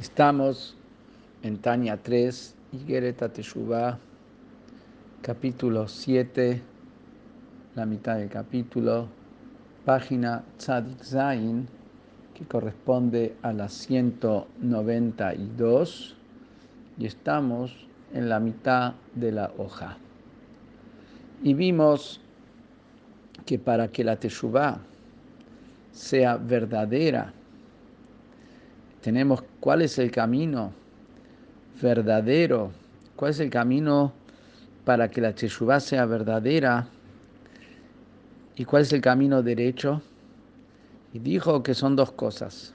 Estamos en Tania 3, Igereta Teshuvah, capítulo 7, la mitad del capítulo, página Tzadik Zain, que corresponde a la 192, y estamos en la mitad de la hoja. Y vimos que para que la Teshuvah sea verdadera, tenemos cuál es el camino verdadero, cuál es el camino para que la Teshuvah sea verdadera y cuál es el camino derecho. Y dijo que son dos cosas.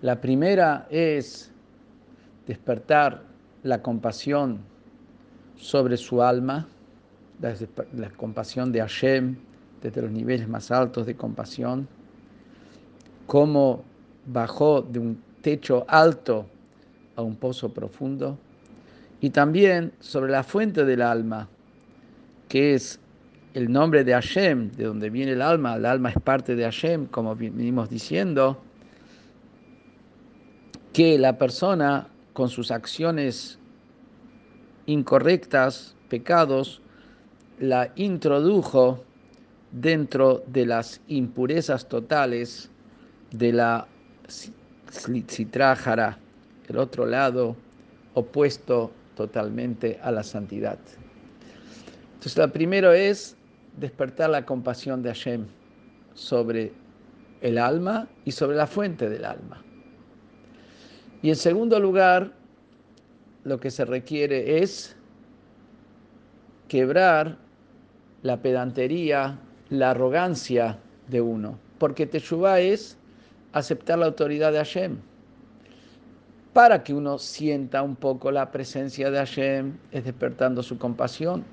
La primera es despertar la compasión sobre su alma, la, la compasión de Hashem desde los niveles más altos de compasión, cómo bajó de un techo alto a un pozo profundo, y también sobre la fuente del alma, que es el nombre de Hashem, de donde viene el alma, el alma es parte de Hashem, como venimos diciendo, que la persona con sus acciones incorrectas, pecados, la introdujo dentro de las impurezas totales de la Sitra el otro lado opuesto totalmente a la santidad. Entonces, lo primero es despertar la compasión de Hashem sobre el alma y sobre la fuente del alma. Y en segundo lugar, lo que se requiere es quebrar la pedantería, la arrogancia de uno, porque Teshuvah es aceptar la autoridad de Hashem. Para que uno sienta un poco la presencia de Hashem, es despertando su compasión.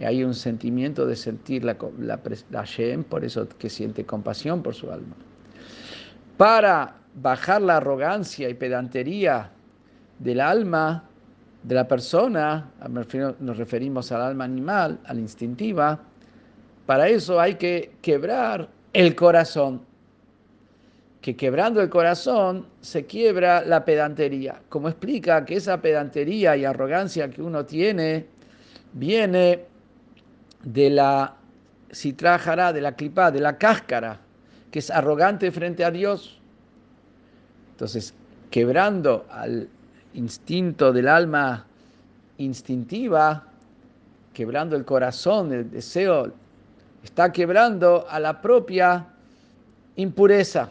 Hay un sentimiento de sentir la, la, la Hashem, por eso que siente compasión por su alma. Para bajar la arrogancia y pedantería del alma, de la persona, nos referimos al alma animal, a la instintiva, para eso hay que quebrar el corazón que quebrando el corazón se quiebra la pedantería. Como explica que esa pedantería y arrogancia que uno tiene viene de la citrajara, de la clipa, de la cáscara, que es arrogante frente a Dios. Entonces, quebrando al instinto del alma instintiva, quebrando el corazón, el deseo, está quebrando a la propia impureza.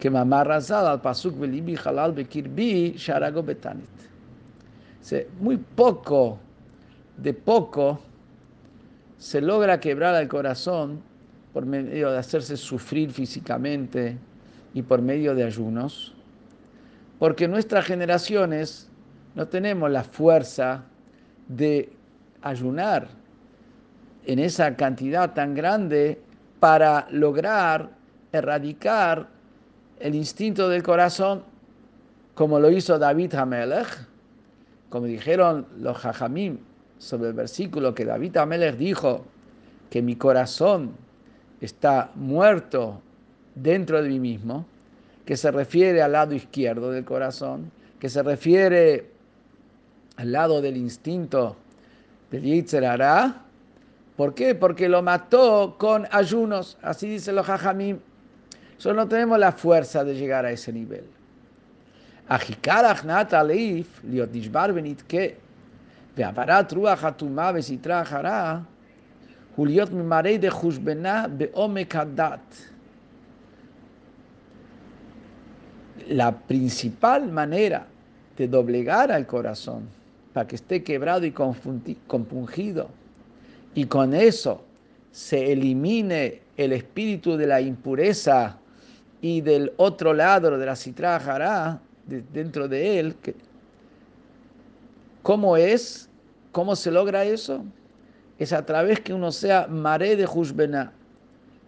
que mamá razal al pasuk velibi halal bekirbi sharago betanit. Muy poco, de poco, se logra quebrar el corazón por medio de hacerse sufrir físicamente y por medio de ayunos, porque nuestras generaciones no tenemos la fuerza de ayunar en esa cantidad tan grande para lograr erradicar el instinto del corazón, como lo hizo David Hamelech, como dijeron los Jajamim sobre el versículo que David Hamelech dijo que mi corazón está muerto dentro de mí mismo, que se refiere al lado izquierdo del corazón, que se refiere al lado del instinto del Yitzer ¿Por qué? Porque lo mató con ayunos, así dicen los Jajamim. Solo no tenemos la fuerza de llegar a ese nivel. La principal manera de doblegar al corazón para que esté quebrado y compungido y con eso se elimine el espíritu de la impureza y del otro lado de la citra dentro de él, que ¿Cómo es? ¿Cómo se logra eso? Es a través que uno sea maré de Hushbena.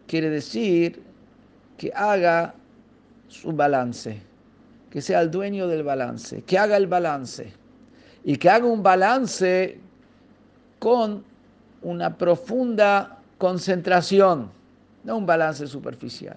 Quiere decir que haga su balance, que sea el dueño del balance, que haga el balance y que haga un balance con una profunda concentración, no un balance superficial,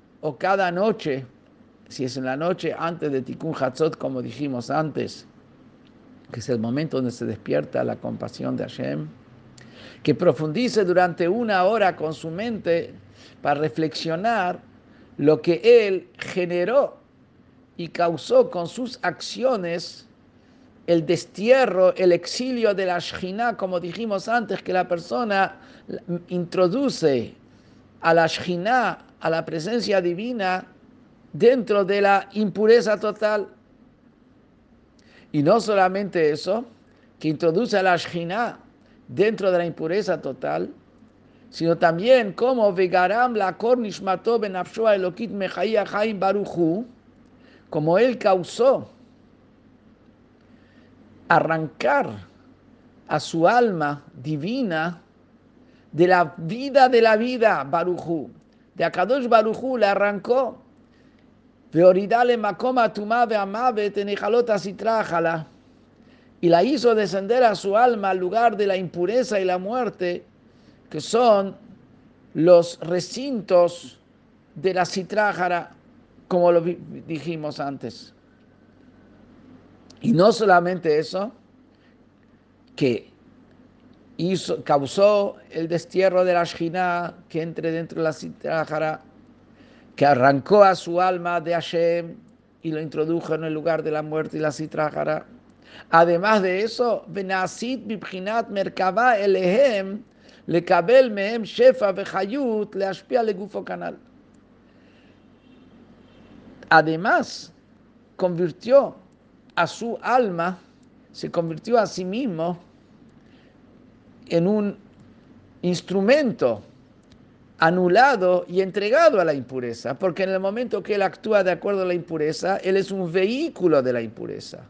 o cada noche, si es en la noche antes de Tikkun Hatzot, como dijimos antes, que es el momento donde se despierta la compasión de Hashem, que profundice durante una hora con su mente para reflexionar lo que él generó y causó con sus acciones el destierro, el exilio de la Shina, como dijimos antes, que la persona introduce a la Shina, a la presencia divina, dentro de la impureza total. Y no solamente eso, que introduce a la Shina dentro de la impureza total, sino también como Vegaram la Kornishmato benafshua Elokit Chaim Baruchu, como él causó arrancar a su alma divina de la vida de la vida, Baruchu. De Akadosh Baruchu le arrancó sitrájala. Y la hizo descender a su alma al lugar de la impureza y la muerte, que son los recintos de la citrájara, como lo dijimos antes. Y no solamente eso, que hizo, causó el destierro de la Shina que entre dentro de la citrájara, que arrancó a su alma de Hashem y lo introdujo en el lugar de la muerte y la citrájara. Además de eso, Benasit Bibchinat Merkaba Elehem, Lekabel Mehem Shefa Bechayut, le Ashpia le Gufo Canal. Además, convirtió a su alma, se convirtió a sí mismo en un instrumento anulado y entregado a la impureza, porque en el momento que él actúa de acuerdo a la impureza, él es un vehículo de la impureza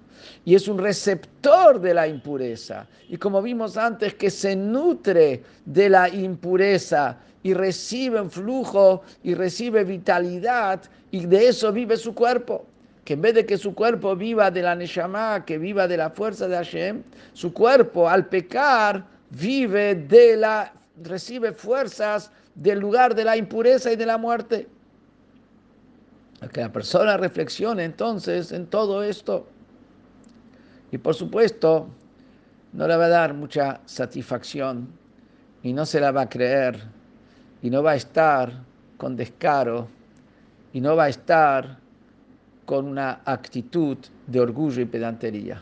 y es un receptor de la impureza. Y como vimos antes, que se nutre de la impureza y recibe un flujo y recibe vitalidad y de eso vive su cuerpo. Que en vez de que su cuerpo viva de la Neshama, que viva de la fuerza de Hashem, su cuerpo al pecar vive de la, recibe fuerzas del lugar de la impureza y de la muerte. Que la persona reflexione entonces en todo esto. Y por supuesto, no le va a dar mucha satisfacción y no se la va a creer y no va a estar con descaro y no va a estar con una actitud de orgullo y pedantería.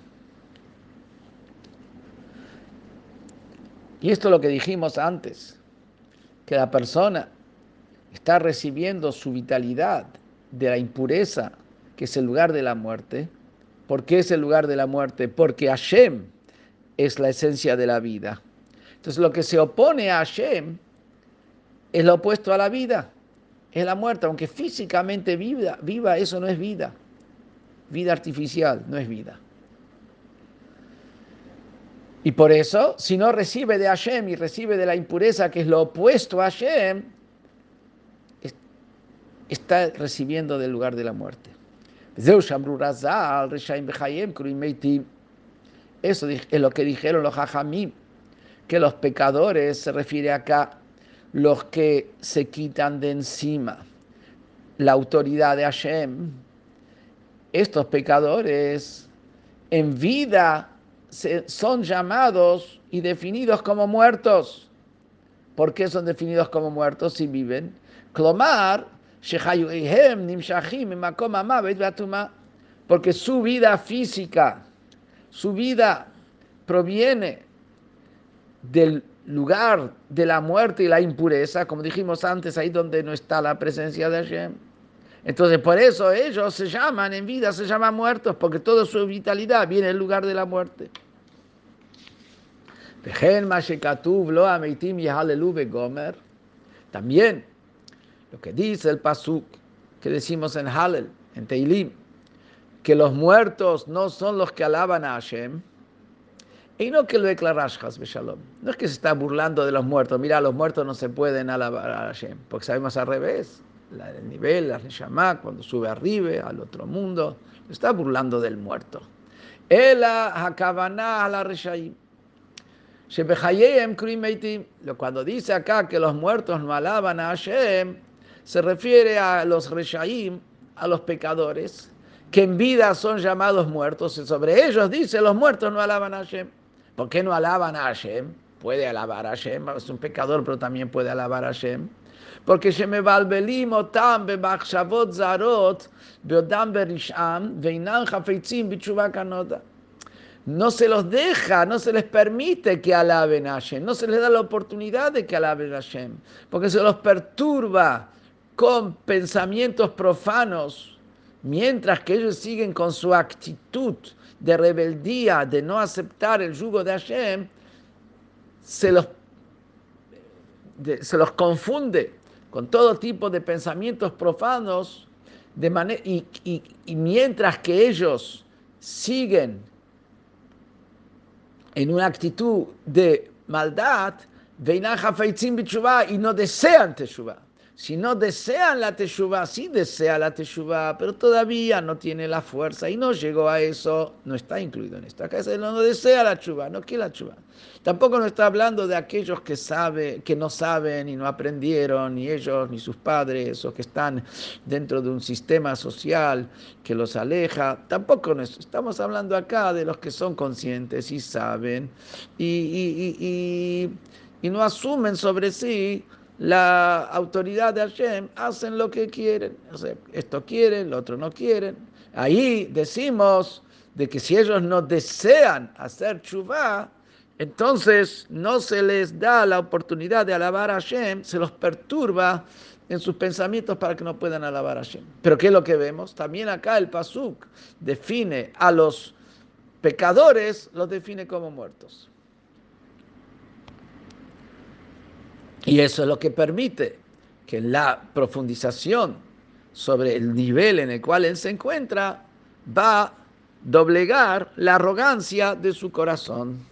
Y esto es lo que dijimos antes que la persona está recibiendo su vitalidad de la impureza, que es el lugar de la muerte. ¿Por qué es el lugar de la muerte? Porque Hashem es la esencia de la vida. Entonces lo que se opone a Hashem es lo opuesto a la vida, es la muerte, aunque físicamente viva, viva eso no es vida. Vida artificial no es vida. Y por eso, si no recibe de Hashem y recibe de la impureza, que es lo opuesto a Hashem, está recibiendo del lugar de la muerte. Eso es lo que dijeron los hajamim, que los pecadores se refiere acá los que se quitan de encima la autoridad de Hashem. Estos pecadores en vida son llamados y definidos como muertos. ¿Por qué son definidos como muertos si viven? Clomar, porque su vida física, su vida proviene del lugar de la muerte y la impureza, como dijimos antes, ahí donde no está la presencia de Hashem. Entonces, por eso ellos se llaman, en vida se llaman muertos, porque toda su vitalidad viene del lugar de la muerte. También lo que dice el Pasuk, que decimos en Halel, en Teilim, que los muertos no son los que alaban a Hashem, y no que lo declaras, Shalom. No es que se está burlando de los muertos. Mira, los muertos no se pueden alabar a Hashem, porque sabemos al revés. El nivel, la Reshama, cuando sube arriba al otro mundo, está burlando del muerto. Ela hakavana la Reshaim. Cuando dice acá que los muertos no alaban a Hashem, se refiere a los Reshaim, a los pecadores, que en vida son llamados muertos, y sobre ellos dice, los muertos no alaban a Hashem. ¿Por qué no alaban a Hashem? Puede alabar a Hashem, es un pecador, pero también puede alabar a Hashem Porque שמבלבלים אותם במחשבות זרות בעודם ברשעם ואינם חפצים בתשובה כנודע. No se los deja, no se les permite que alaben a Hashem, no se les da la oportunidad de que alaben a Hashem, porque se los perturba con pensamientos profanos, mientras que ellos siguen con su actitud de rebeldía, de no aceptar el yugo de Hashem, se los, se los confunde con todo tipo de pensamientos profanos, de y, mientras que ellos siguen en una actitud de maldad, y no desean Teshuvah. Si no desean la teshuva, sí desea la teshuva, pero todavía no tiene la fuerza y no llegó a eso, no está incluido en esta casa. No, desea la chuva, no quiere la chuva. Tampoco no está hablando de aquellos que, que no saben y no aprendieron, ni ellos ni sus padres, o que están dentro de un sistema social que los aleja. Tampoco no estamos hablando acá de los que son conscientes y saben y, y, y no asumen sobre sí la autoridad de Hashem hacen lo que quieren. Esto quieren, lo otro no quieren. Ahí decimos de que si ellos no desean hacer chuvá, entonces no se les da la oportunidad de alabar a Hashem, se los perturba en sus pensamientos para que no puedan alabar a Hashem. Pero ¿qué es lo que vemos? También acá el Pasuk define a los pecadores, los define como muertos. Y eso es lo que permite que la profundización sobre el nivel en el cual él se encuentra va a doblegar la arrogancia de su corazón.